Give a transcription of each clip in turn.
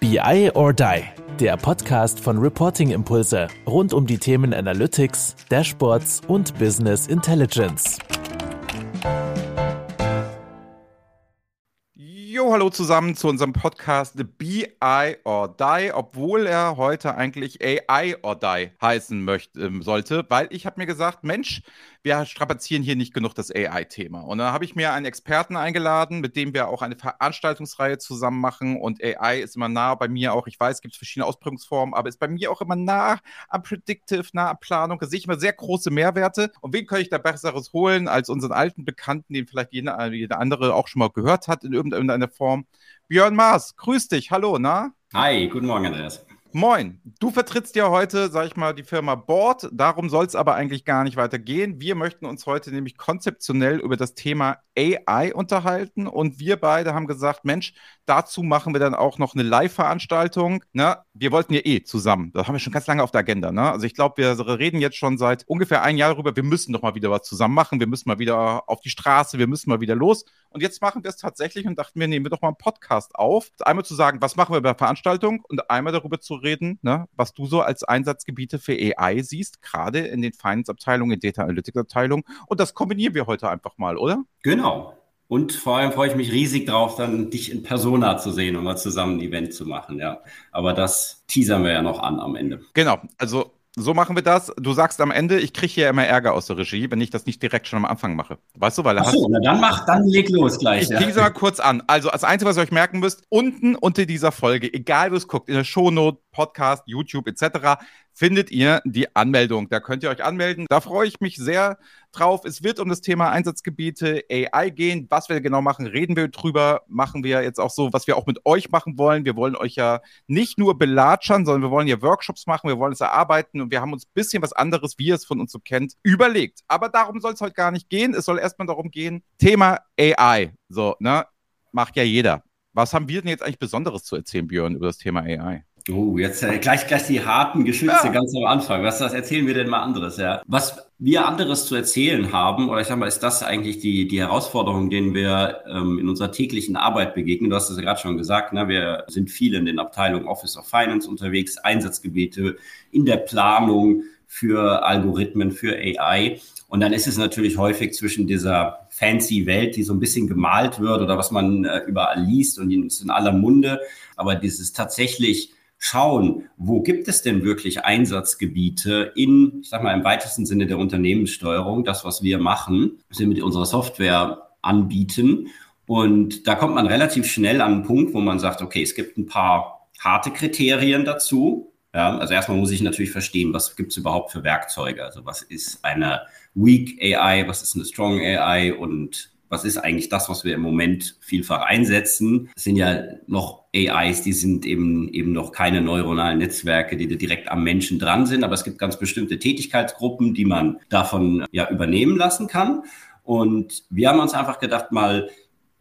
BI or Die, der Podcast von Reporting Impulse rund um die Themen Analytics, Dashboards und Business Intelligence. Jo, hallo zusammen zu unserem Podcast BI or Die, obwohl er heute eigentlich AI or Die heißen möchte, ähm, sollte, weil ich habe mir gesagt, Mensch, wir strapazieren hier nicht genug das AI-Thema. Und dann habe ich mir einen Experten eingeladen, mit dem wir auch eine Veranstaltungsreihe zusammen machen. Und AI ist immer nah bei mir auch. Ich weiß, es gibt verschiedene Ausprägungsformen, aber ist bei mir auch immer nah am Predictive, nah am Planung. Da sehe ich immer sehr große Mehrwerte. Und wen könnte ich da Besseres holen als unseren alten Bekannten, den vielleicht jeder, jeder andere auch schon mal gehört hat in irgendeiner Form? Björn Maas, grüß dich. Hallo, na? Hi, guten Morgen, Andreas. Moin, du vertrittst ja heute, sag ich mal, die Firma Board. Darum soll es aber eigentlich gar nicht weitergehen. Wir möchten uns heute nämlich konzeptionell über das Thema AI unterhalten und wir beide haben gesagt, Mensch, dazu machen wir dann auch noch eine Live-Veranstaltung. Ne? Wir wollten ja eh zusammen. Das haben wir schon ganz lange auf der Agenda. Ne? Also ich glaube, wir reden jetzt schon seit ungefähr ein Jahr darüber, wir müssen doch mal wieder was zusammen machen. Wir müssen mal wieder auf die Straße, wir müssen mal wieder los. Und jetzt machen wir es tatsächlich und dachten wir, nehmen wir doch mal einen Podcast auf. Einmal zu sagen, was machen wir bei der Veranstaltung und einmal darüber zu reden, ne, was du so als Einsatzgebiete für AI siehst, gerade in den Finance-Abteilungen, in Data Analytics-Abteilungen. Und das kombinieren wir heute einfach mal, oder? Genau. Und vor allem freue ich mich riesig drauf, dann dich in Persona zu sehen und mal zusammen ein Event zu machen, ja. Aber das teasern wir ja noch an am Ende. Genau. Also so machen wir das. Du sagst am Ende, ich kriege hier immer Ärger aus der Regie, wenn ich das nicht direkt schon am Anfang mache. Weißt du, weil Ach so, na dann mach, dann leg los gleich. Ich ja. mal kurz an. Also, das Einzige, was ihr euch merken müsst, unten unter dieser Folge, egal wo es guckt, in der Shownote, Podcast, YouTube etc., findet ihr die Anmeldung. Da könnt ihr euch anmelden. Da freue ich mich sehr drauf. Es wird um das Thema Einsatzgebiete AI gehen. Was wir genau machen, reden wir drüber. Machen wir jetzt auch so, was wir auch mit euch machen wollen. Wir wollen euch ja nicht nur belatschern, sondern wir wollen ja Workshops machen. Wir wollen es erarbeiten und wir haben uns ein bisschen was anderes, wie ihr es von uns so kennt, überlegt. Aber darum soll es heute gar nicht gehen. Es soll erstmal darum gehen, Thema AI. So, ne? Macht ja jeder. Was haben wir denn jetzt eigentlich Besonderes zu erzählen, Björn, über das Thema AI? Oh, jetzt äh, gleich, gleich die harten Geschütze ja. ganz am Anfang. Was, was erzählen wir denn mal anderes? Ja? Was wir anderes zu erzählen haben, oder ich sag mal, ist das eigentlich die, die Herausforderung, denen wir ähm, in unserer täglichen Arbeit begegnen? Du hast es ja gerade schon gesagt, ne? wir sind viel in den Abteilungen Office of Finance unterwegs, Einsatzgebiete in der Planung für Algorithmen, für AI. Und dann ist es natürlich häufig zwischen dieser fancy Welt, die so ein bisschen gemalt wird oder was man äh, überall liest und ist in aller Munde, aber dieses tatsächlich schauen, wo gibt es denn wirklich Einsatzgebiete in, ich sag mal, im weitesten Sinne der Unternehmenssteuerung, das, was wir machen, was wir mit unserer Software anbieten. Und da kommt man relativ schnell an einen Punkt, wo man sagt, okay, es gibt ein paar harte Kriterien dazu. Ja, also erstmal muss ich natürlich verstehen, was gibt es überhaupt für Werkzeuge? Also was ist eine Weak AI, was ist eine Strong AI und was ist eigentlich das, was wir im Moment vielfach einsetzen? Es sind ja noch AIs, die sind eben, eben noch keine neuronalen Netzwerke, die direkt am Menschen dran sind, aber es gibt ganz bestimmte Tätigkeitsgruppen, die man davon ja übernehmen lassen kann. Und wir haben uns einfach gedacht, mal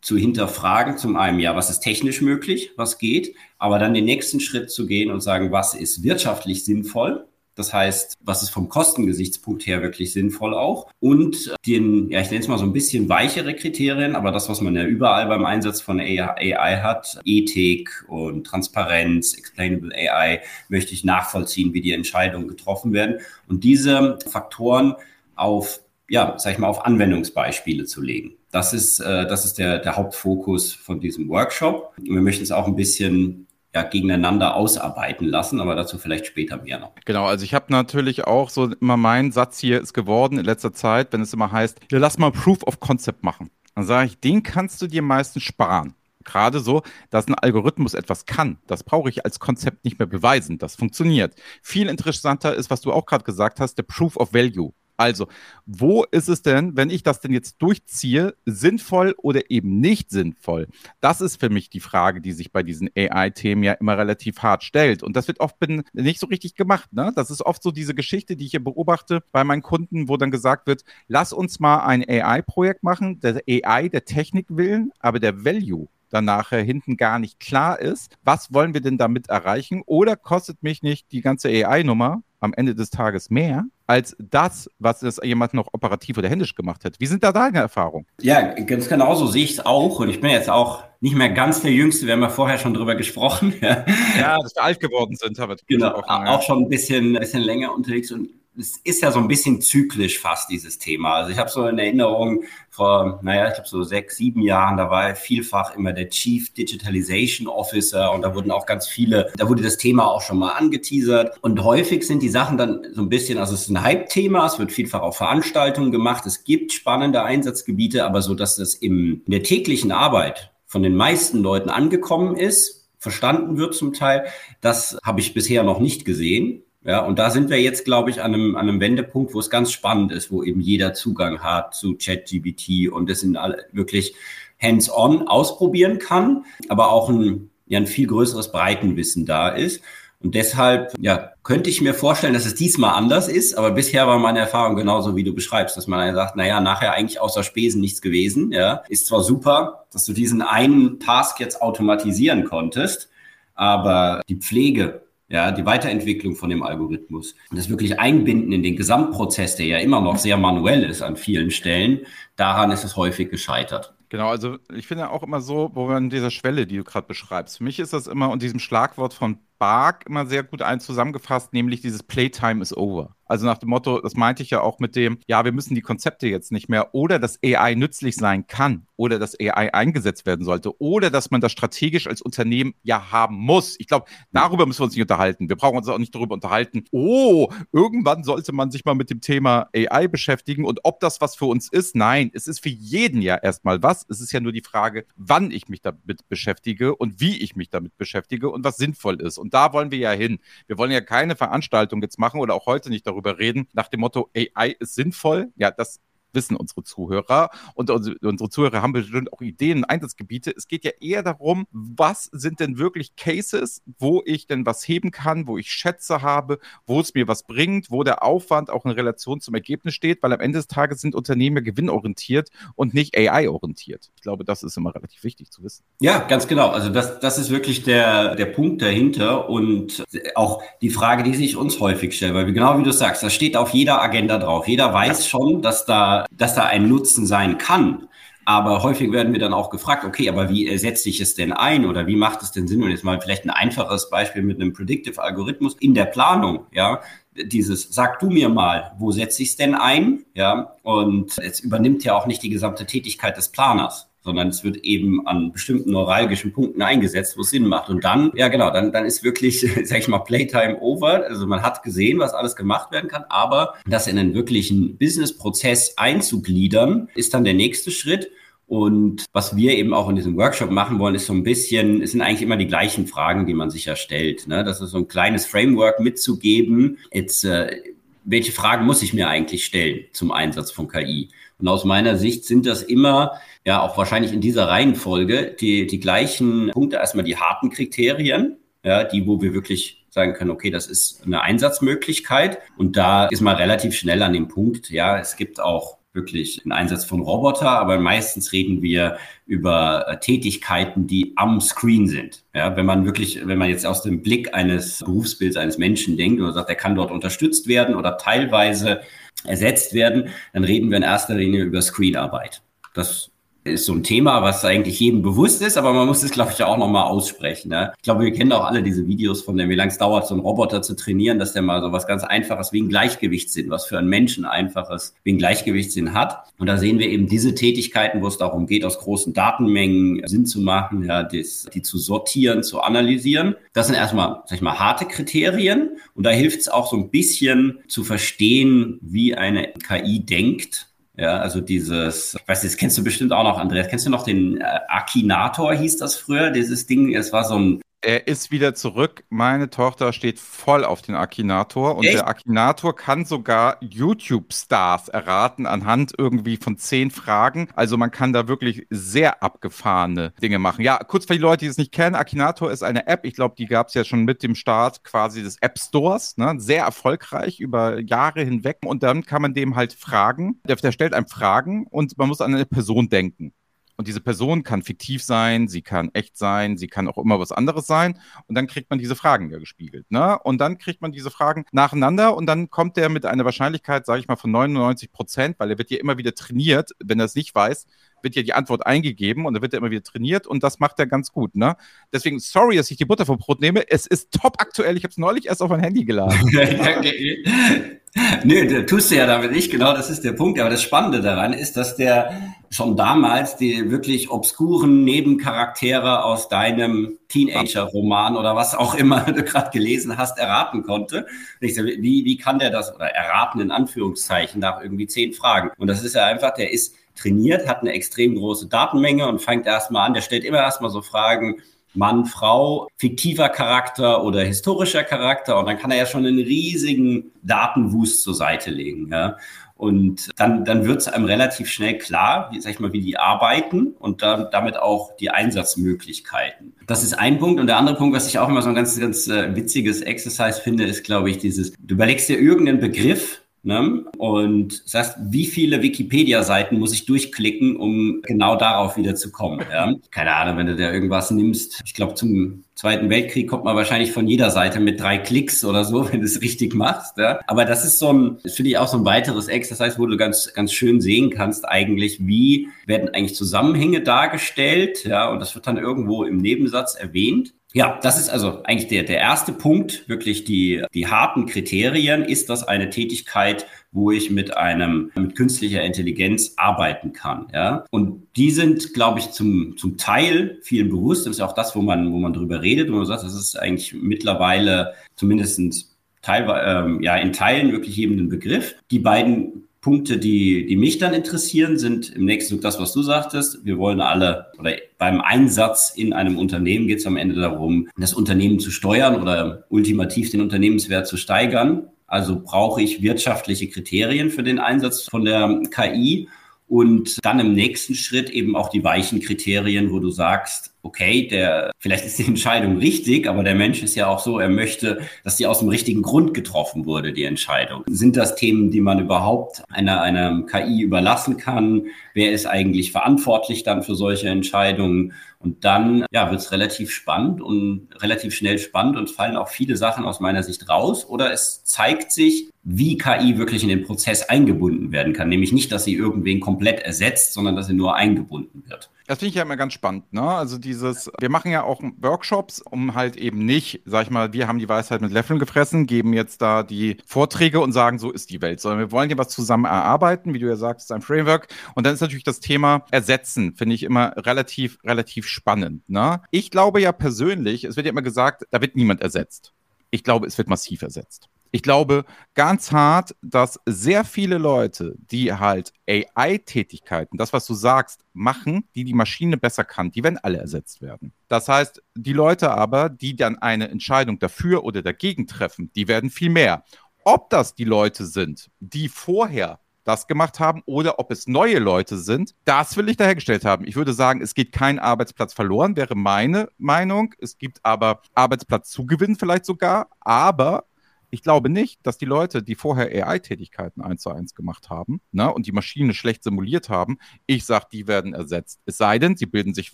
zu hinterfragen, zum einen, ja, was ist technisch möglich, was geht, aber dann den nächsten Schritt zu gehen und sagen, was ist wirtschaftlich sinnvoll das heißt, was ist vom Kostengesichtspunkt her wirklich sinnvoll auch? Und den, ja, ich nenne es mal so ein bisschen weichere Kriterien, aber das, was man ja überall beim Einsatz von AI hat, Ethik und Transparenz, Explainable AI, möchte ich nachvollziehen, wie die Entscheidungen getroffen werden. Und diese Faktoren auf ja, sag ich mal, auf Anwendungsbeispiele zu legen. Das ist, äh, das ist der, der Hauptfokus von diesem Workshop. Und wir möchten es auch ein bisschen ja, gegeneinander ausarbeiten lassen, aber dazu vielleicht später mehr noch. Genau, also ich habe natürlich auch so immer mein Satz hier ist geworden in letzter Zeit, wenn es immer heißt, ja, lass mal Proof of Concept machen. Dann sage ich, den kannst du dir meistens sparen. Gerade so, dass ein Algorithmus etwas kann. Das brauche ich als Konzept nicht mehr beweisen. Das funktioniert. Viel interessanter ist, was du auch gerade gesagt hast, der Proof of Value. Also, wo ist es denn, wenn ich das denn jetzt durchziehe, sinnvoll oder eben nicht sinnvoll? Das ist für mich die Frage, die sich bei diesen AI-Themen ja immer relativ hart stellt. Und das wird oft nicht so richtig gemacht. Ne? Das ist oft so diese Geschichte, die ich hier beobachte bei meinen Kunden, wo dann gesagt wird, lass uns mal ein AI-Projekt machen, der AI der Technik willen, aber der Value dann nachher hinten gar nicht klar ist, was wollen wir denn damit erreichen oder kostet mich nicht die ganze AI-Nummer am Ende des Tages mehr als das, was es jemand noch operativ oder händisch gemacht hat. Wie sind da deine Erfahrungen? Ja, ganz genau so sehe ich es auch. Und ich bin jetzt auch nicht mehr ganz der Jüngste. Wir haben ja vorher schon drüber gesprochen. Ja, dass wir alt geworden sind. Aber genau, auch, auch schon ein bisschen, ein bisschen länger unterwegs. Und es ist ja so ein bisschen zyklisch fast, dieses Thema. Also ich habe so in Erinnerung vor, naja, ich glaube so sechs, sieben Jahren, da war vielfach immer der Chief Digitalization Officer und da wurden auch ganz viele, da wurde das Thema auch schon mal angeteasert. Und häufig sind die Sachen dann so ein bisschen, also es ist ein Hype-Thema, es wird vielfach auf Veranstaltungen gemacht, es gibt spannende Einsatzgebiete, aber so, dass das im, in der täglichen Arbeit von den meisten Leuten angekommen ist, verstanden wird zum Teil, das habe ich bisher noch nicht gesehen. Ja, und da sind wir jetzt, glaube ich, an einem, an einem Wendepunkt, wo es ganz spannend ist, wo eben jeder Zugang hat zu ChatGBT und das in alle wirklich hands-on ausprobieren kann, aber auch ein, ja, ein viel größeres Breitenwissen da ist. Und deshalb, ja, könnte ich mir vorstellen, dass es diesmal anders ist, aber bisher war meine Erfahrung genauso, wie du beschreibst, dass man sagt, naja, nachher eigentlich außer Spesen nichts gewesen, ja. Ist zwar super, dass du diesen einen Task jetzt automatisieren konntest, aber die Pflege ja, die Weiterentwicklung von dem Algorithmus und das wirklich Einbinden in den Gesamtprozess, der ja immer noch sehr manuell ist an vielen Stellen, daran ist es häufig gescheitert. Genau, also ich finde auch immer so, wo wir an dieser Schwelle, die du gerade beschreibst, für mich ist das immer unter diesem Schlagwort von Bark immer sehr gut ein zusammengefasst, nämlich dieses Playtime is over. Also nach dem Motto, das meinte ich ja auch mit dem, ja, wir müssen die Konzepte jetzt nicht mehr oder dass AI nützlich sein kann oder dass AI eingesetzt werden sollte oder dass man das strategisch als Unternehmen ja haben muss. Ich glaube, darüber müssen wir uns nicht unterhalten. Wir brauchen uns auch nicht darüber unterhalten, oh, irgendwann sollte man sich mal mit dem Thema AI beschäftigen und ob das was für uns ist. Nein, es ist für jeden ja erstmal was. Es ist ja nur die Frage, wann ich mich damit beschäftige und wie ich mich damit beschäftige und was sinnvoll ist. Und da wollen wir ja hin. Wir wollen ja keine Veranstaltung jetzt machen oder auch heute nicht darüber reden, nach dem Motto, AI ist sinnvoll. Ja, das wissen unsere Zuhörer und unsere Zuhörer haben bestimmt auch Ideen, Einsatzgebiete. Es geht ja eher darum, was sind denn wirklich Cases, wo ich denn was heben kann, wo ich Schätze habe, wo es mir was bringt, wo der Aufwand auch in Relation zum Ergebnis steht, weil am Ende des Tages sind Unternehmen gewinnorientiert und nicht AI-orientiert. Ich glaube, das ist immer relativ wichtig zu wissen. Ja, ganz genau. Also das, das ist wirklich der, der Punkt dahinter und auch die Frage, die sich uns häufig stellt, weil genau wie du sagst, das steht auf jeder Agenda drauf. Jeder weiß schon, dass da dass da ein Nutzen sein kann. Aber häufig werden wir dann auch gefragt, okay, aber wie setze ich es denn ein oder wie macht es denn Sinn? Und jetzt mal vielleicht ein einfaches Beispiel mit einem Predictive Algorithmus in der Planung, ja. Dieses, sag du mir mal, wo setze ich es denn ein? Ja, und es übernimmt ja auch nicht die gesamte Tätigkeit des Planers sondern es wird eben an bestimmten neuralgischen Punkten eingesetzt, wo es Sinn macht. Und dann, ja genau, dann, dann ist wirklich, sag ich mal, Playtime over. Also man hat gesehen, was alles gemacht werden kann, aber das in einen wirklichen Business-Prozess einzugliedern, ist dann der nächste Schritt. Und was wir eben auch in diesem Workshop machen wollen, ist so ein bisschen, es sind eigentlich immer die gleichen Fragen, die man sich ja stellt. Ne? Das ist so ein kleines Framework mitzugeben. Jetzt, äh, welche Fragen muss ich mir eigentlich stellen zum Einsatz von KI? Und aus meiner Sicht sind das immer, ja, auch wahrscheinlich in dieser Reihenfolge, die, die gleichen Punkte. Erstmal die harten Kriterien, ja, die, wo wir wirklich sagen können, okay, das ist eine Einsatzmöglichkeit. Und da ist man relativ schnell an dem Punkt, ja, es gibt auch wirklich einen Einsatz von Roboter, aber meistens reden wir über äh, Tätigkeiten, die am Screen sind. Ja, wenn man wirklich, wenn man jetzt aus dem Blick eines Berufsbilds eines Menschen denkt oder sagt, er kann dort unterstützt werden oder teilweise ersetzt werden, dann reden wir in erster Linie über Screenarbeit. Das ist so ein Thema, was eigentlich jedem bewusst ist, aber man muss es, glaube ich, auch nochmal aussprechen. Ne? Ich glaube, wir kennen auch alle diese Videos von dem, wie lange es dauert, so einen Roboter zu trainieren, dass der mal so was ganz Einfaches wie ein Gleichgewichtssinn, was für einen Menschen einfaches wie ein Gleichgewichtssinn hat. Und da sehen wir eben diese Tätigkeiten, wo es darum geht, aus großen Datenmengen Sinn zu machen, ja, das, die zu sortieren, zu analysieren. Das sind erstmal, sag ich mal, harte Kriterien. Und da hilft es auch so ein bisschen zu verstehen, wie eine KI denkt ja, also dieses, ich weiß, das kennst du bestimmt auch noch, Andreas. Kennst du noch den äh, Akinator, hieß das früher? Dieses Ding, es war so ein er ist wieder zurück. Meine Tochter steht voll auf den Akinator und Echt? der Akinator kann sogar YouTube-Stars erraten anhand irgendwie von zehn Fragen. Also man kann da wirklich sehr abgefahrene Dinge machen. Ja, kurz für die Leute, die es nicht kennen, Akinator ist eine App. Ich glaube, die gab es ja schon mit dem Start quasi des App Stores. Ne? Sehr erfolgreich über Jahre hinweg. Und dann kann man dem halt fragen. Der, der stellt einem Fragen und man muss an eine Person denken. Und diese Person kann fiktiv sein, sie kann echt sein, sie kann auch immer was anderes sein. Und dann kriegt man diese Fragen ja gespiegelt. Ne? Und dann kriegt man diese Fragen nacheinander und dann kommt der mit einer Wahrscheinlichkeit, sage ich mal, von 99 Prozent, weil er wird ja immer wieder trainiert, wenn er es nicht weiß, wird ja die Antwort eingegeben und dann wird er immer wieder trainiert und das macht er ganz gut. Ne? Deswegen, sorry, dass ich die Butter vom Brot nehme. Es ist top aktuell. Ich habe es neulich erst auf mein Handy geladen. Nö, nee, tust du ja damit nicht, genau, das ist der Punkt. Aber das Spannende daran ist, dass der schon damals die wirklich obskuren Nebencharaktere aus deinem Teenager-Roman oder was auch immer du gerade gelesen hast, erraten konnte. Wie, wie kann der das, oder erraten in Anführungszeichen, nach irgendwie zehn Fragen? Und das ist ja einfach, der ist trainiert, hat eine extrem große Datenmenge und fängt erstmal an, der stellt immer erstmal so Fragen, Mann, Frau, fiktiver Charakter oder historischer Charakter und dann kann er ja schon einen riesigen Datenwust zur Seite legen. Ja? Und dann, dann wird es einem relativ schnell klar, wie, sag ich mal, wie die arbeiten und dann, damit auch die Einsatzmöglichkeiten. Das ist ein Punkt. Und der andere Punkt, was ich auch immer so ein ganz, ganz äh, witziges Exercise finde, ist, glaube ich, dieses, du überlegst dir irgendeinen Begriff, Ne? Und sagst, wie viele Wikipedia-Seiten muss ich durchklicken, um genau darauf wieder zu kommen? Ja? Keine Ahnung, wenn du da irgendwas nimmst. Ich glaube, zum Zweiten Weltkrieg kommt man wahrscheinlich von jeder Seite mit drei Klicks oder so, wenn du es richtig machst. Ja? Aber das ist so ein, das finde ich auch so ein weiteres Exercise, wo du ganz, ganz schön sehen kannst, eigentlich, wie werden eigentlich Zusammenhänge dargestellt, ja, und das wird dann irgendwo im Nebensatz erwähnt. Ja, das ist also eigentlich der, der erste Punkt, wirklich die, die harten Kriterien. Ist das eine Tätigkeit, wo ich mit einem, mit künstlicher Intelligenz arbeiten kann, ja? Und die sind, glaube ich, zum, zum Teil vielen bewusst. Das ist ja auch das, wo man, wo man drüber redet, wo man sagt, das ist eigentlich mittlerweile zumindestens teilweise, ähm, ja, in Teilen wirklich eben ein Begriff. Die beiden Punkte, die, die mich dann interessieren, sind im nächsten Zug das, was du sagtest. Wir wollen alle, oder beim Einsatz in einem Unternehmen geht es am Ende darum, das Unternehmen zu steuern oder ultimativ den Unternehmenswert zu steigern. Also brauche ich wirtschaftliche Kriterien für den Einsatz von der KI und dann im nächsten Schritt eben auch die weichen Kriterien, wo du sagst, okay, der, vielleicht ist die Entscheidung richtig, aber der Mensch ist ja auch so, er möchte, dass die aus dem richtigen Grund getroffen wurde, die Entscheidung. Sind das Themen, die man überhaupt einer, einer KI überlassen kann? Wer ist eigentlich verantwortlich dann für solche Entscheidungen? Und dann ja, wird es relativ spannend und relativ schnell spannend und fallen auch viele Sachen aus meiner Sicht raus. Oder es zeigt sich, wie KI wirklich in den Prozess eingebunden werden kann. Nämlich nicht, dass sie irgendwen komplett ersetzt, sondern dass sie nur eingebunden wird. Das finde ich ja immer ganz spannend. Ne? Also dieses, wir machen ja auch Workshops, um halt eben nicht, sag ich mal, wir haben die Weisheit mit Löffeln gefressen, geben jetzt da die Vorträge und sagen, so ist die Welt, sondern wir wollen ja was zusammen erarbeiten, wie du ja sagst, ein Framework. Und dann ist natürlich das Thema Ersetzen, finde ich immer relativ, relativ spannend. Ne? Ich glaube ja persönlich, es wird ja immer gesagt, da wird niemand ersetzt. Ich glaube, es wird massiv ersetzt. Ich glaube ganz hart, dass sehr viele Leute, die halt AI-Tätigkeiten, das, was du sagst, machen, die die Maschine besser kann, die werden alle ersetzt werden. Das heißt, die Leute aber, die dann eine Entscheidung dafür oder dagegen treffen, die werden viel mehr. Ob das die Leute sind, die vorher das gemacht haben oder ob es neue Leute sind, das will ich dahergestellt haben. Ich würde sagen, es geht kein Arbeitsplatz verloren, wäre meine Meinung. Es gibt aber Arbeitsplatzzugewinn vielleicht sogar, aber ich glaube nicht, dass die Leute, die vorher AI-Tätigkeiten eins zu eins gemacht haben ne, und die Maschine schlecht simuliert haben, ich sage, die werden ersetzt. Es sei denn, sie bilden sich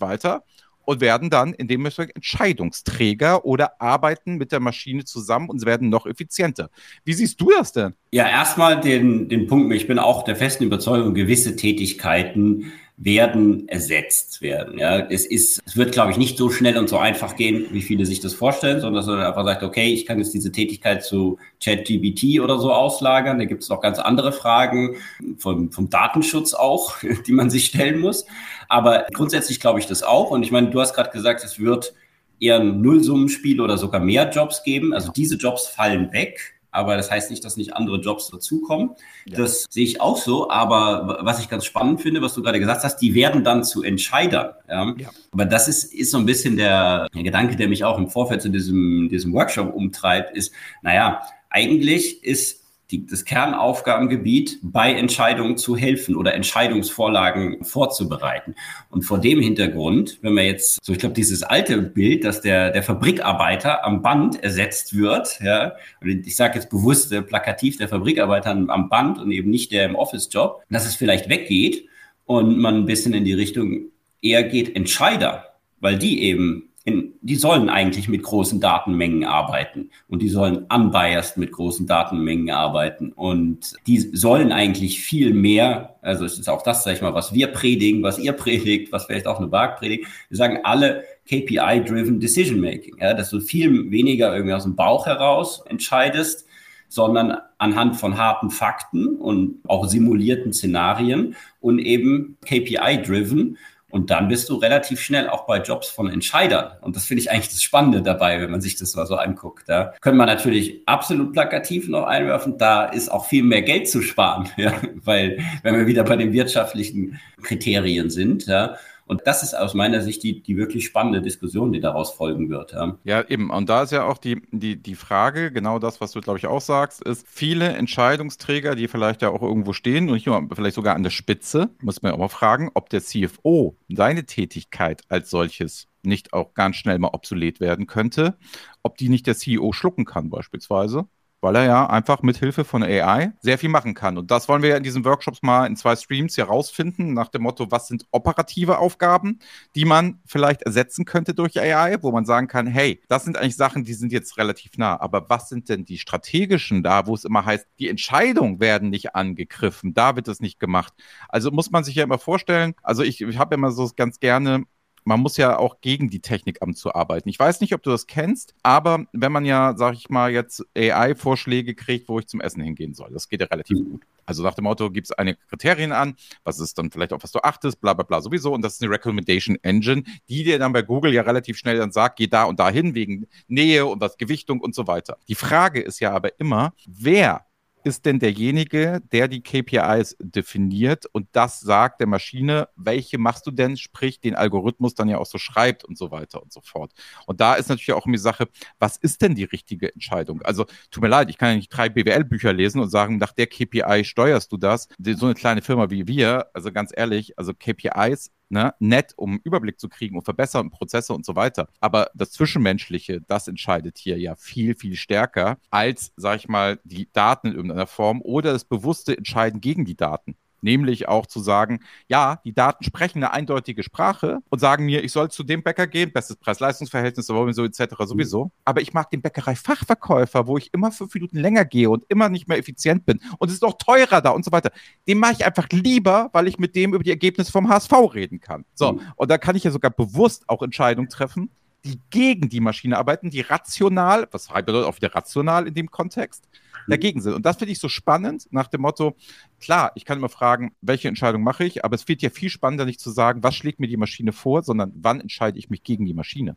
weiter und werden dann in dem Fall Entscheidungsträger oder arbeiten mit der Maschine zusammen und werden noch effizienter. Wie siehst du das denn? Ja, erstmal den, den Punkt, ich bin auch der festen Überzeugung, gewisse Tätigkeiten werden ersetzt werden. Ja, es ist, es wird, glaube ich, nicht so schnell und so einfach gehen, wie viele sich das vorstellen, sondern dass man einfach sagt, okay, ich kann jetzt diese Tätigkeit zu ChatGBT oder so auslagern. Da gibt es noch ganz andere Fragen vom, vom Datenschutz auch, die man sich stellen muss. Aber grundsätzlich glaube ich das auch. Und ich meine, du hast gerade gesagt, es wird eher ein Nullsummenspiel oder sogar mehr Jobs geben. Also diese Jobs fallen weg aber das heißt nicht, dass nicht andere Jobs dazukommen. Ja. Das sehe ich auch so, aber was ich ganz spannend finde, was du gerade gesagt hast, die werden dann zu Entscheidern. Ja? ja. Aber das ist, ist so ein bisschen der, der Gedanke, der mich auch im Vorfeld zu diesem, diesem Workshop umtreibt, ist, naja, eigentlich ist die, das Kernaufgabengebiet, bei Entscheidungen zu helfen oder Entscheidungsvorlagen vorzubereiten. Und vor dem Hintergrund, wenn man jetzt, so ich glaube, dieses alte Bild, dass der, der Fabrikarbeiter am Band ersetzt wird, ja, und ich sage jetzt bewusst äh, plakativ der Fabrikarbeiter am Band und eben nicht der im Office-Job, dass es vielleicht weggeht und man ein bisschen in die Richtung eher geht Entscheider, weil die eben in, die sollen eigentlich mit großen Datenmengen arbeiten. Und die sollen unbiased mit großen Datenmengen arbeiten. Und die sollen eigentlich viel mehr, also es ist auch das, sag ich mal, was wir predigen, was ihr predigt, was vielleicht auch eine Bark predigt, wir sagen alle KPI-driven Decision Making, ja, dass du viel weniger irgendwie aus dem Bauch heraus entscheidest, sondern anhand von harten Fakten und auch simulierten Szenarien und eben KPI-driven und dann bist du relativ schnell auch bei Jobs von Entscheidern. Und das finde ich eigentlich das Spannende dabei, wenn man sich das mal so anguckt. Da können wir natürlich absolut plakativ noch einwerfen. Da ist auch viel mehr Geld zu sparen, ja, weil wenn wir wieder bei den wirtschaftlichen Kriterien sind, ja, und das ist aus meiner Sicht die, die wirklich spannende Diskussion, die daraus folgen wird. Ja. ja, eben. Und da ist ja auch die, die, die Frage, genau das, was du, glaube ich, auch sagst, ist, viele Entscheidungsträger, die vielleicht ja auch irgendwo stehen und nur, vielleicht sogar an der Spitze, muss man auch mal fragen, ob der CFO seine Tätigkeit als solches nicht auch ganz schnell mal obsolet werden könnte, ob die nicht der CEO schlucken kann beispielsweise weil er ja einfach mit Hilfe von AI sehr viel machen kann. Und das wollen wir ja in diesen Workshops mal in zwei Streams herausfinden, nach dem Motto, was sind operative Aufgaben, die man vielleicht ersetzen könnte durch AI, wo man sagen kann, hey, das sind eigentlich Sachen, die sind jetzt relativ nah, aber was sind denn die strategischen da, wo es immer heißt, die Entscheidungen werden nicht angegriffen, da wird es nicht gemacht. Also muss man sich ja immer vorstellen, also ich, ich habe immer so ganz gerne man muss ja auch gegen die Technik arbeiten. Ich weiß nicht, ob du das kennst, aber wenn man ja, sag ich mal, jetzt AI-Vorschläge kriegt, wo ich zum Essen hingehen soll, das geht ja relativ gut. Also nach dem Motto, gibt es eine Kriterien an, was ist dann vielleicht auf was du achtest, bla bla bla sowieso. Und das ist eine Recommendation Engine, die dir dann bei Google ja relativ schnell dann sagt, geh da und dahin wegen Nähe und was Gewichtung und so weiter. Die Frage ist ja aber immer, wer ist denn derjenige, der die KPIs definiert und das sagt der Maschine, welche machst du denn, sprich den Algorithmus dann ja auch so schreibt und so weiter und so fort. Und da ist natürlich auch immer die Sache, was ist denn die richtige Entscheidung? Also tut mir leid, ich kann ja nicht drei BWL-Bücher lesen und sagen, nach der KPI steuerst du das. So eine kleine Firma wie wir, also ganz ehrlich, also KPIs ne, nett, um Überblick zu kriegen und verbessern Prozesse und so weiter. Aber das Zwischenmenschliche, das entscheidet hier ja viel, viel stärker als, sag ich mal, die Daten in irgendeiner Form oder das bewusste Entscheiden gegen die Daten nämlich auch zu sagen, ja, die Daten sprechen eine eindeutige Sprache und sagen mir, ich soll zu dem Bäcker gehen, bestes Preis-Leistungs-Verhältnis, sowieso etc. sowieso. Aber ich mag den Bäckerei-Fachverkäufer, wo ich immer fünf Minuten länger gehe und immer nicht mehr effizient bin und es ist auch teurer da und so weiter. Den mache ich einfach lieber, weil ich mit dem über die Ergebnisse vom HSV reden kann. So, mhm. und da kann ich ja sogar bewusst auch Entscheidungen treffen, die gegen die Maschine arbeiten, die rational, was bedeutet auch wieder rational in dem Kontext, mhm. Dagegen sind. Und das finde ich so spannend nach dem Motto, klar, ich kann immer fragen, welche Entscheidung mache ich, aber es wird ja viel spannender nicht zu sagen, was schlägt mir die Maschine vor, sondern wann entscheide ich mich gegen die Maschine.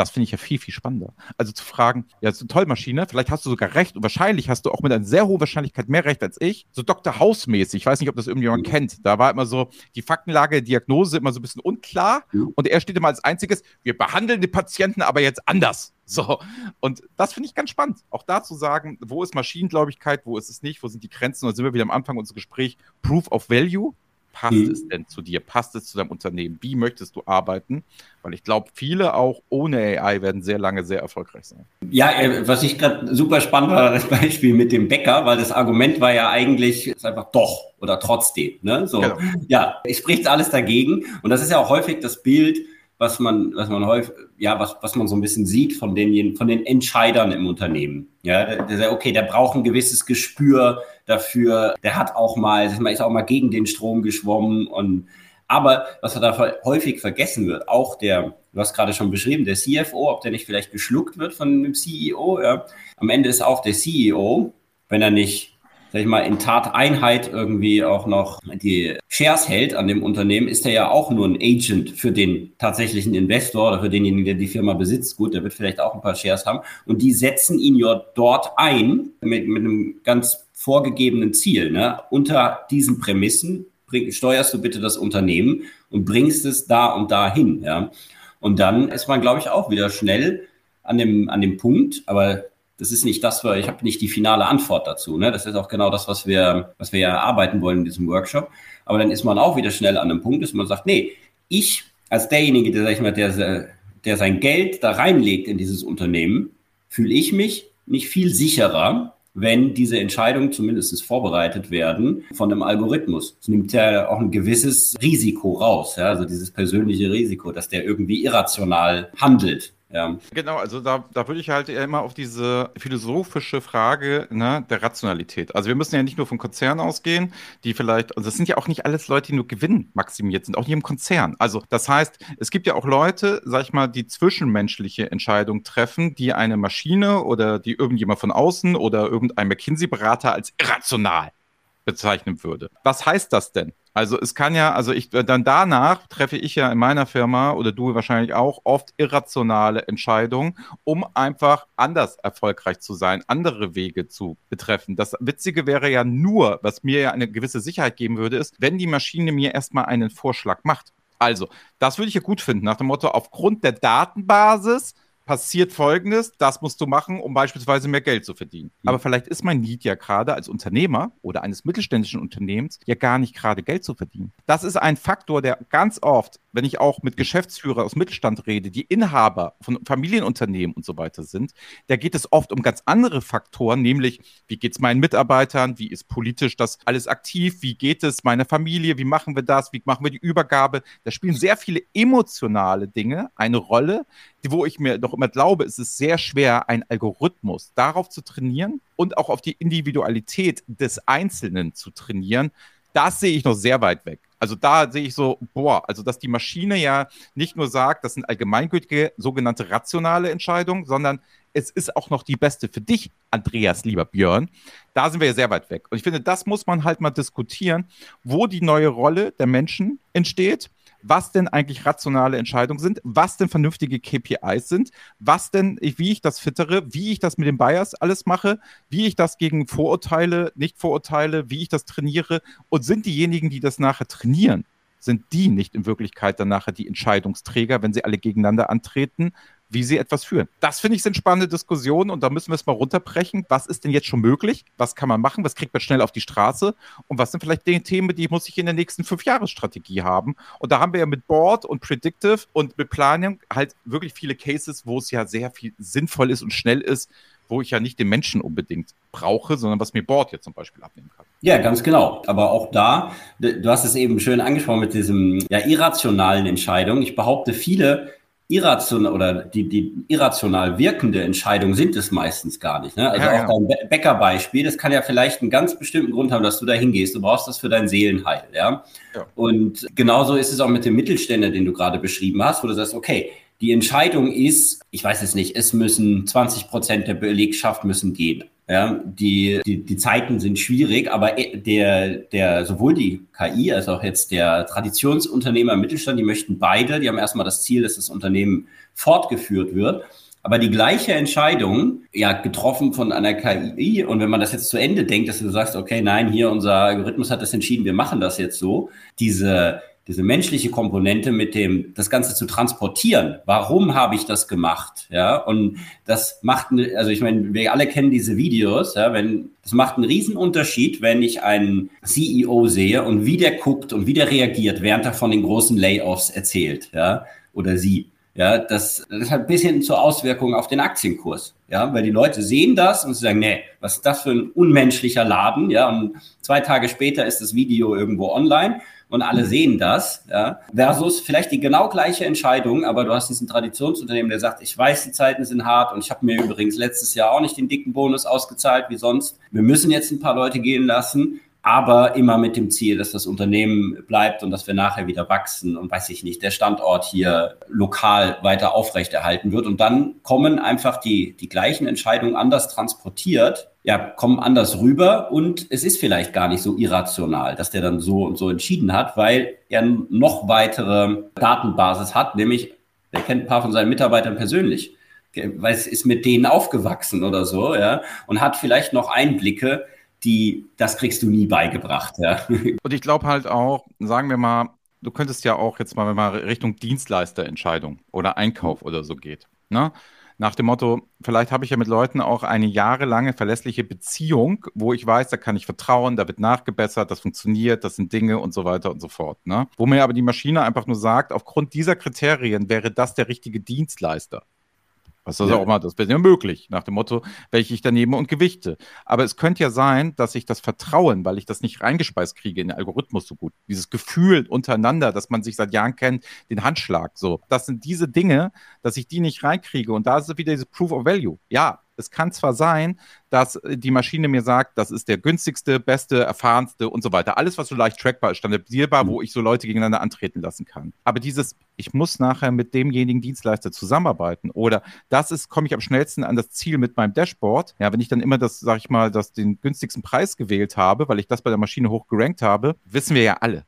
Das finde ich ja viel, viel spannender. Also zu fragen, ja, das ist eine tolle Maschine, vielleicht hast du sogar recht und wahrscheinlich hast du auch mit einer sehr hohen Wahrscheinlichkeit mehr recht als ich. So Dr. House-mäßig, ich weiß nicht, ob das irgendjemand kennt. Da war immer so die Faktenlage, Diagnose immer so ein bisschen unklar und er steht immer als einziges, wir behandeln die Patienten aber jetzt anders. So, und das finde ich ganz spannend. Auch da zu sagen, wo ist Maschinengläubigkeit, wo ist es nicht, wo sind die Grenzen? Und da sind wir wieder am Anfang unseres Gesprächs. Proof of Value. Passt mhm. es denn zu dir? Passt es zu deinem Unternehmen? Wie möchtest du arbeiten? Weil ich glaube, viele auch ohne AI werden sehr lange sehr erfolgreich sein. Ja, äh, was ich gerade super spannend war, das Beispiel mit dem Bäcker, weil das Argument war ja eigentlich ist einfach doch oder trotzdem. Ne? So, genau. Ja, es spricht alles dagegen. Und das ist ja auch häufig das Bild, was man, was man häufig, ja, was, was man so ein bisschen sieht von den, von den Entscheidern im Unternehmen. Ja, der, der, okay, der braucht ein gewisses Gespür dafür. Der hat auch mal, ist auch mal gegen den Strom geschwommen und, aber was da häufig vergessen wird, auch der, du hast gerade schon beschrieben, der CFO, ob der nicht vielleicht geschluckt wird von dem CEO, ja. Am Ende ist auch der CEO, wenn er nicht sag ich mal, in Tateinheit irgendwie auch noch die Shares hält an dem Unternehmen, ist er ja auch nur ein Agent für den tatsächlichen Investor oder für denjenigen, der die Firma besitzt. Gut, der wird vielleicht auch ein paar Shares haben. Und die setzen ihn ja dort ein mit, mit einem ganz vorgegebenen Ziel. Ne? Unter diesen Prämissen bring, steuerst du bitte das Unternehmen und bringst es da und da hin. Ja? Und dann ist man, glaube ich, auch wieder schnell an dem, an dem Punkt, aber das ist nicht das, ich habe nicht die finale Antwort dazu. Ne? Das ist auch genau das, was wir, was wir ja erarbeiten wollen in diesem Workshop. Aber dann ist man auch wieder schnell an einem Punkt, dass man sagt, nee, ich als derjenige, der, sag ich mal, der, der sein Geld da reinlegt in dieses Unternehmen, fühle ich mich nicht viel sicherer, wenn diese Entscheidungen zumindest vorbereitet werden von einem Algorithmus. Es nimmt ja auch ein gewisses Risiko raus, ja, also dieses persönliche Risiko, dass der irgendwie irrational handelt. Ja. Genau, also da, da würde ich halt immer auf diese philosophische Frage ne, der Rationalität. Also wir müssen ja nicht nur von Konzernen ausgehen, die vielleicht, also das sind ja auch nicht alles Leute, die nur gewinnmaximiert sind, auch nicht im Konzern. Also das heißt, es gibt ja auch Leute, sag ich mal, die zwischenmenschliche Entscheidungen treffen, die eine Maschine oder die irgendjemand von außen oder irgendein McKinsey-Berater als irrational bezeichnen würde. Was heißt das denn? Also es kann ja, also ich dann danach treffe ich ja in meiner Firma oder du wahrscheinlich auch oft irrationale Entscheidungen, um einfach anders erfolgreich zu sein, andere Wege zu betreffen. Das Witzige wäre ja nur, was mir ja eine gewisse Sicherheit geben würde, ist, wenn die Maschine mir erstmal einen Vorschlag macht. Also, das würde ich ja gut finden, nach dem Motto, aufgrund der Datenbasis passiert Folgendes, das musst du machen, um beispielsweise mehr Geld zu verdienen. Mhm. Aber vielleicht ist mein Need ja gerade als Unternehmer oder eines mittelständischen Unternehmens ja gar nicht gerade Geld zu verdienen. Das ist ein Faktor, der ganz oft, wenn ich auch mit Geschäftsführern aus Mittelstand rede, die Inhaber von Familienunternehmen und so weiter sind, da geht es oft um ganz andere Faktoren, nämlich wie geht es meinen Mitarbeitern, wie ist politisch das alles aktiv, wie geht es meiner Familie, wie machen wir das, wie machen wir die Übergabe. Da spielen sehr viele emotionale Dinge eine Rolle, wo ich mir doch immer glaube, es ist sehr schwer, einen Algorithmus darauf zu trainieren und auch auf die Individualität des Einzelnen zu trainieren. Das sehe ich noch sehr weit weg. Also da sehe ich so, boah, also dass die Maschine ja nicht nur sagt, das sind allgemeingültige sogenannte rationale Entscheidungen, sondern es ist auch noch die beste für dich, Andreas, lieber Björn. Da sind wir ja sehr weit weg. Und ich finde, das muss man halt mal diskutieren, wo die neue Rolle der Menschen entsteht was denn eigentlich rationale Entscheidungen sind, was denn vernünftige KPIs sind, was denn, wie ich das fittere, wie ich das mit den Bias alles mache, wie ich das gegen Vorurteile, Nicht-Vorurteile, wie ich das trainiere. Und sind diejenigen, die das nachher trainieren, sind die nicht in Wirklichkeit dann nachher die Entscheidungsträger, wenn sie alle gegeneinander antreten, wie sie etwas führen. Das finde ich sind spannende Diskussionen und da müssen wir es mal runterbrechen. Was ist denn jetzt schon möglich? Was kann man machen? Was kriegt man schnell auf die Straße? Und was sind vielleicht die Themen, die muss ich in der nächsten fünf Strategie haben? Und da haben wir ja mit Board und Predictive und mit Planung halt wirklich viele Cases, wo es ja sehr viel sinnvoll ist und schnell ist, wo ich ja nicht den Menschen unbedingt brauche, sondern was mir Board jetzt zum Beispiel abnehmen kann. Ja, ganz genau. Aber auch da, du hast es eben schön angesprochen mit diesem ja, irrationalen Entscheidungen. Ich behaupte, viele irrational oder die, die irrational wirkende Entscheidung sind es meistens gar nicht. Ne? Also ja, auch ja. dein Bäckerbeispiel, das kann ja vielleicht einen ganz bestimmten Grund haben, dass du da hingehst. Du brauchst das für dein Seelenheil. Ja? ja? Und genauso ist es auch mit dem Mittelständler, den du gerade beschrieben hast, wo du sagst, okay, die Entscheidung ist, ich weiß es nicht, es müssen 20 Prozent der Belegschaft müssen gehen. Ja, die, die, die Zeiten sind schwierig, aber der, der, sowohl die KI als auch jetzt der Traditionsunternehmer im Mittelstand, die möchten beide, die haben erstmal das Ziel, dass das Unternehmen fortgeführt wird. Aber die gleiche Entscheidung, ja, getroffen von einer KI, und wenn man das jetzt zu Ende denkt, dass du sagst, okay, nein, hier unser Algorithmus hat das entschieden, wir machen das jetzt so, diese, diese menschliche Komponente mit dem, das Ganze zu transportieren. Warum habe ich das gemacht? Ja, und das macht, also ich meine, wir alle kennen diese Videos, ja, wenn, das macht einen riesen Unterschied, wenn ich einen CEO sehe und wie der guckt und wie der reagiert, während er von den großen Layoffs erzählt, ja, oder sie. Ja, das, das hat ein bisschen zur Auswirkung auf den Aktienkurs. Ja, weil die Leute sehen das und sie sagen, nee, was ist das für ein unmenschlicher Laden? Ja, und zwei Tage später ist das Video irgendwo online und alle sehen das, ja, versus vielleicht die genau gleiche Entscheidung, aber du hast diesen Traditionsunternehmen, der sagt, ich weiß, die Zeiten sind hart und ich habe mir übrigens letztes Jahr auch nicht den dicken Bonus ausgezahlt wie sonst. Wir müssen jetzt ein paar Leute gehen lassen aber immer mit dem Ziel, dass das Unternehmen bleibt und dass wir nachher wieder wachsen und weiß ich nicht, der Standort hier lokal weiter aufrechterhalten wird. Und dann kommen einfach die, die gleichen Entscheidungen anders transportiert, ja, kommen anders rüber und es ist vielleicht gar nicht so irrational, dass der dann so und so entschieden hat, weil er noch weitere Datenbasis hat, nämlich er kennt ein paar von seinen Mitarbeitern persönlich, weil es ist mit denen aufgewachsen oder so, ja, und hat vielleicht noch Einblicke, die, das kriegst du nie beigebracht. Ja. Und ich glaube halt auch, sagen wir mal, du könntest ja auch jetzt mal, wenn man Richtung Dienstleisterentscheidung oder Einkauf oder so geht, ne? Nach dem Motto, vielleicht habe ich ja mit Leuten auch eine jahrelange verlässliche Beziehung, wo ich weiß, da kann ich vertrauen, da wird nachgebessert, das funktioniert, das sind Dinge und so weiter und so fort. Ne? Wo mir aber die Maschine einfach nur sagt, aufgrund dieser Kriterien wäre das der richtige Dienstleister Was das ja. auch mal, das wäre ja möglich, nach dem Motto, welche ich daneben und gewichte. Aber es könnte ja sein, dass ich das Vertrauen, weil ich das nicht reingespeist kriege in den Algorithmus so gut, dieses Gefühl untereinander, dass man sich seit Jahren kennt, den Handschlag, so. Das sind diese Dinge, dass ich die nicht reinkriege. Und da ist wieder dieses Proof of Value. Ja, es kann zwar sein, dass äh, die Maschine mir sagt, das ist der günstigste, beste, erfahrenste und so weiter. Alles, was so leicht trackbar ist, standardisierbar, mhm. wo ich so Leute gegeneinander antreten lassen kann. Aber dieses, ich muss nachher mit demjenigen Dienstleister zusammenarbeiten oder das ist, komme ich am schnellsten an das Ziel mit meinem Dashboard. Ja, wenn ich dann immer das, sag ich mal, das den günstigsten Preis gewählt habe, weil ich das bei der Maschine hoch gerankt habe, wissen wir ja alle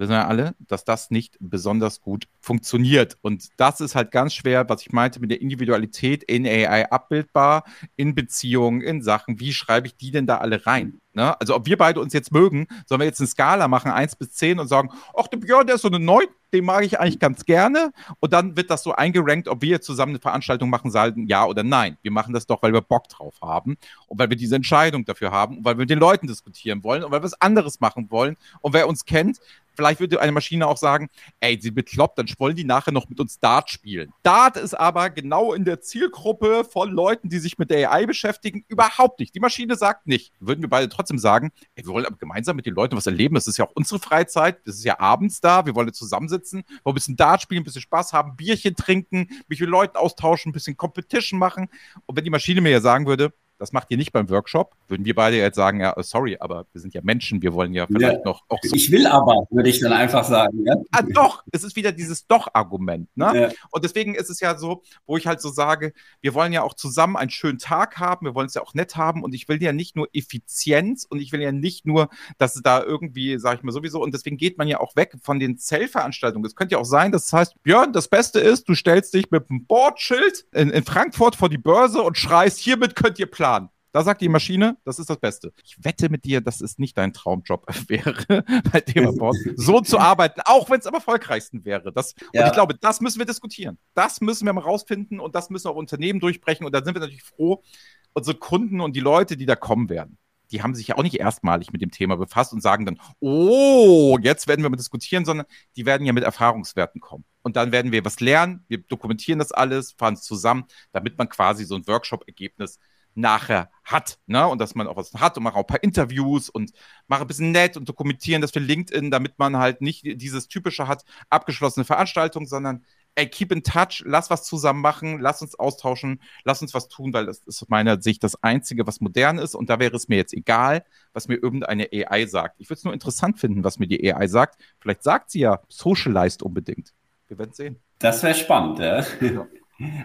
wissen wir alle, dass das nicht besonders gut funktioniert. Und das ist halt ganz schwer, was ich meinte mit der Individualität in AI abbildbar, in Beziehungen, in Sachen. Wie schreibe ich die denn da alle rein? Ne? Also ob wir beide uns jetzt mögen, sollen wir jetzt eine Skala machen, 1 bis 10 und sagen, ach, der Björn, der ist so eine 9, den mag ich eigentlich ganz gerne. Und dann wird das so eingerankt, ob wir zusammen eine Veranstaltung machen sollten, ja oder nein. Wir machen das doch, weil wir Bock drauf haben und weil wir diese Entscheidung dafür haben und weil wir mit den Leuten diskutieren wollen und weil wir was anderes machen wollen. Und wer uns kennt, Vielleicht würde eine Maschine auch sagen, ey, sie bekloppt, dann wollen die nachher noch mit uns Dart spielen. Dart ist aber genau in der Zielgruppe von Leuten, die sich mit der AI beschäftigen, überhaupt nicht. Die Maschine sagt nicht. Würden wir beide trotzdem sagen, ey, wir wollen aber gemeinsam mit den Leuten was erleben. Das ist ja auch unsere Freizeit. Das ist ja abends da. Wir wollen zusammensitzen, wollen ein bisschen Dart spielen, ein bisschen Spaß haben, Bierchen trinken, mich mit Leuten austauschen, ein bisschen Competition machen. Und wenn die Maschine mir ja sagen würde, das macht ihr nicht beim Workshop. Würden wir beide jetzt sagen, ja, sorry, aber wir sind ja Menschen, wir wollen ja vielleicht ja. noch so. Ich will aber, würde ich dann einfach sagen. Ja? Ah, doch, es ist wieder dieses Doch-Argument. Ne? Ja. Und deswegen ist es ja so, wo ich halt so sage, wir wollen ja auch zusammen einen schönen Tag haben, wir wollen es ja auch nett haben und ich will ja nicht nur Effizienz und ich will ja nicht nur, dass es da irgendwie, sage ich mal sowieso, und deswegen geht man ja auch weg von den Zellveranstaltungen. Es könnte ja auch sein, dass es heißt, Björn, das Beste ist, du stellst dich mit einem Bordschild in, in Frankfurt vor die Börse und schreist, hiermit könnt ihr planen. Da sagt die Maschine, das ist das Beste. Ich wette mit dir, dass es nicht dein Traumjob wäre, bei Themaport, so zu arbeiten, auch wenn es am erfolgreichsten wäre. Das, ja. Und ich glaube, das müssen wir diskutieren. Das müssen wir mal rausfinden und das müssen auch Unternehmen durchbrechen. Und da sind wir natürlich froh, unsere Kunden und die Leute, die da kommen werden, die haben sich ja auch nicht erstmalig mit dem Thema befasst und sagen dann, oh, jetzt werden wir mal diskutieren, sondern die werden ja mit Erfahrungswerten kommen. Und dann werden wir was lernen, wir dokumentieren das alles, fahren es zusammen, damit man quasi so ein Workshop-Ergebnis nachher hat. Ne? Und dass man auch was hat und mache auch ein paar Interviews und mache ein bisschen nett und dokumentieren das für LinkedIn, damit man halt nicht dieses typische hat, abgeschlossene Veranstaltung, sondern ey, keep in touch, lass was zusammen machen, lass uns austauschen, lass uns was tun, weil das ist aus meiner Sicht das Einzige, was modern ist. Und da wäre es mir jetzt egal, was mir irgendeine AI sagt. Ich würde es nur interessant finden, was mir die AI sagt. Vielleicht sagt sie ja socialized unbedingt. Wir werden sehen. Das wäre spannend, ja. ja.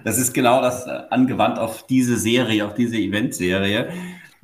Das ist genau das äh, angewandt auf diese Serie, auf diese Eventserie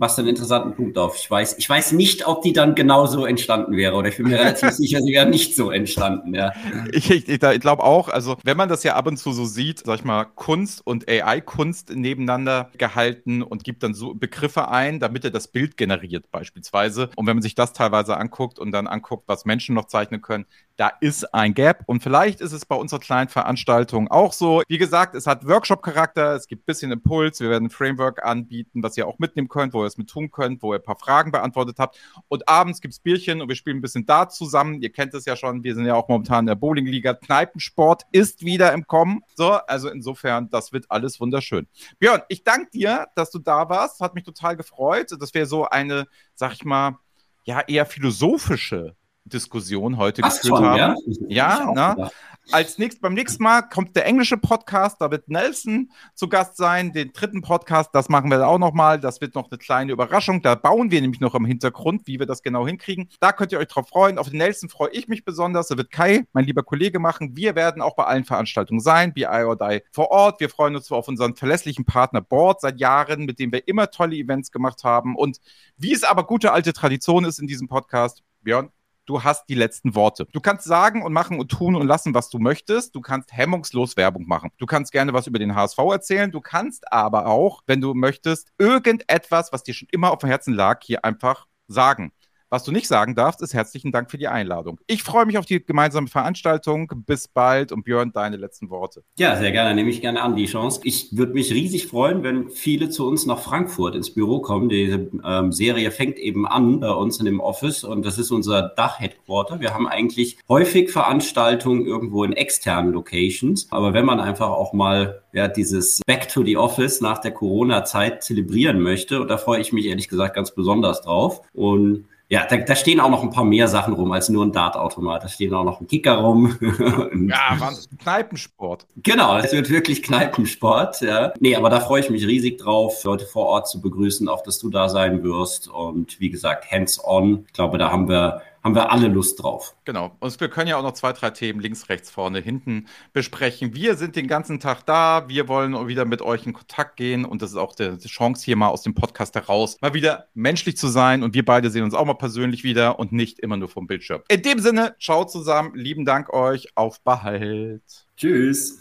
machst du einen interessanten Punkt auf. Ich weiß, ich weiß nicht, ob die dann genauso entstanden wäre oder ich bin mir relativ sicher, sie wäre nicht so entstanden, ja. Ich, ich, ich glaube auch, also wenn man das ja ab und zu so sieht, sag ich mal, Kunst und AI-Kunst nebeneinander gehalten und gibt dann so Begriffe ein, damit er das Bild generiert beispielsweise. Und wenn man sich das teilweise anguckt und dann anguckt, was Menschen noch zeichnen können, da ist ein Gap. Und vielleicht ist es bei unserer kleinen Veranstaltung auch so. Wie gesagt, es hat Workshop-Charakter, es gibt ein bisschen Impuls, wir werden ein Framework anbieten, was ihr auch mitnehmen könnt, wo ihr es mit tun könnt, wo ihr ein paar Fragen beantwortet habt. Und abends gibt es Bierchen und wir spielen ein bisschen Dart zusammen. Ihr kennt es ja schon, wir sind ja auch momentan in der Bowlingliga. Kneipensport ist wieder im Kommen. So, also insofern, das wird alles wunderschön. Björn, ich danke dir, dass du da warst. Hat mich total gefreut. Das wäre so eine, sag ich mal, ja, eher philosophische Diskussion heute Ach, geführt schon, haben. Ja, ja ne? Als nächstes, beim nächsten Mal kommt der englische Podcast, da wird Nelson zu Gast sein. Den dritten Podcast, das machen wir auch nochmal. Das wird noch eine kleine Überraschung. Da bauen wir nämlich noch im Hintergrund, wie wir das genau hinkriegen. Da könnt ihr euch drauf freuen. Auf den Nelson freue ich mich besonders. Da wird Kai, mein lieber Kollege, machen. Wir werden auch bei allen Veranstaltungen sein, BI or Die vor Ort. Wir freuen uns auf unseren verlässlichen Partner Board seit Jahren, mit dem wir immer tolle Events gemacht haben. Und wie es aber gute alte Tradition ist in diesem Podcast, Björn, du hast die letzten Worte. Du kannst sagen und machen und tun und lassen, was du möchtest. Du kannst hemmungslos Werbung machen. Du kannst gerne was über den HSV erzählen. Du kannst aber auch, wenn du möchtest, irgendetwas, was dir schon immer auf dem Herzen lag, hier einfach sagen. Was du nicht sagen darfst, ist herzlichen Dank für die Einladung. Ich freue mich auf die gemeinsame Veranstaltung. Bis bald und Björn, deine letzten Worte. Ja, sehr gerne. Nehme ich gerne an die Chance. Ich würde mich riesig freuen, wenn viele zu uns nach Frankfurt ins Büro kommen. Diese ähm, Serie fängt eben an bei uns in dem Office und das ist unser Dach-Headquarter. Wir haben eigentlich häufig Veranstaltungen irgendwo in externen Locations. Aber wenn man einfach auch mal ja, dieses Back to the Office nach der Corona-Zeit zelebrieren möchte, und da freue ich mich ehrlich gesagt ganz besonders drauf. Und ja, da, da stehen auch noch ein paar mehr Sachen rum als nur ein Dartautomat. Da stehen auch noch ein Kicker rum. ja, Wahnsinn. Kneipensport. Genau, es wird wirklich Kneipensport. Ja. Nee, aber da freue ich mich riesig drauf, Leute vor Ort zu begrüßen, auch dass du da sein wirst. Und wie gesagt, hands-on. Ich glaube, da haben wir haben wir alle Lust drauf. Genau. Und wir können ja auch noch zwei, drei Themen links, rechts, vorne, hinten besprechen. Wir sind den ganzen Tag da. Wir wollen wieder mit euch in Kontakt gehen. Und das ist auch die Chance, hier mal aus dem Podcast heraus mal wieder menschlich zu sein. Und wir beide sehen uns auch mal persönlich wieder und nicht immer nur vom Bildschirm. In dem Sinne, ciao zusammen. Lieben Dank euch. Auf Behalt. Tschüss.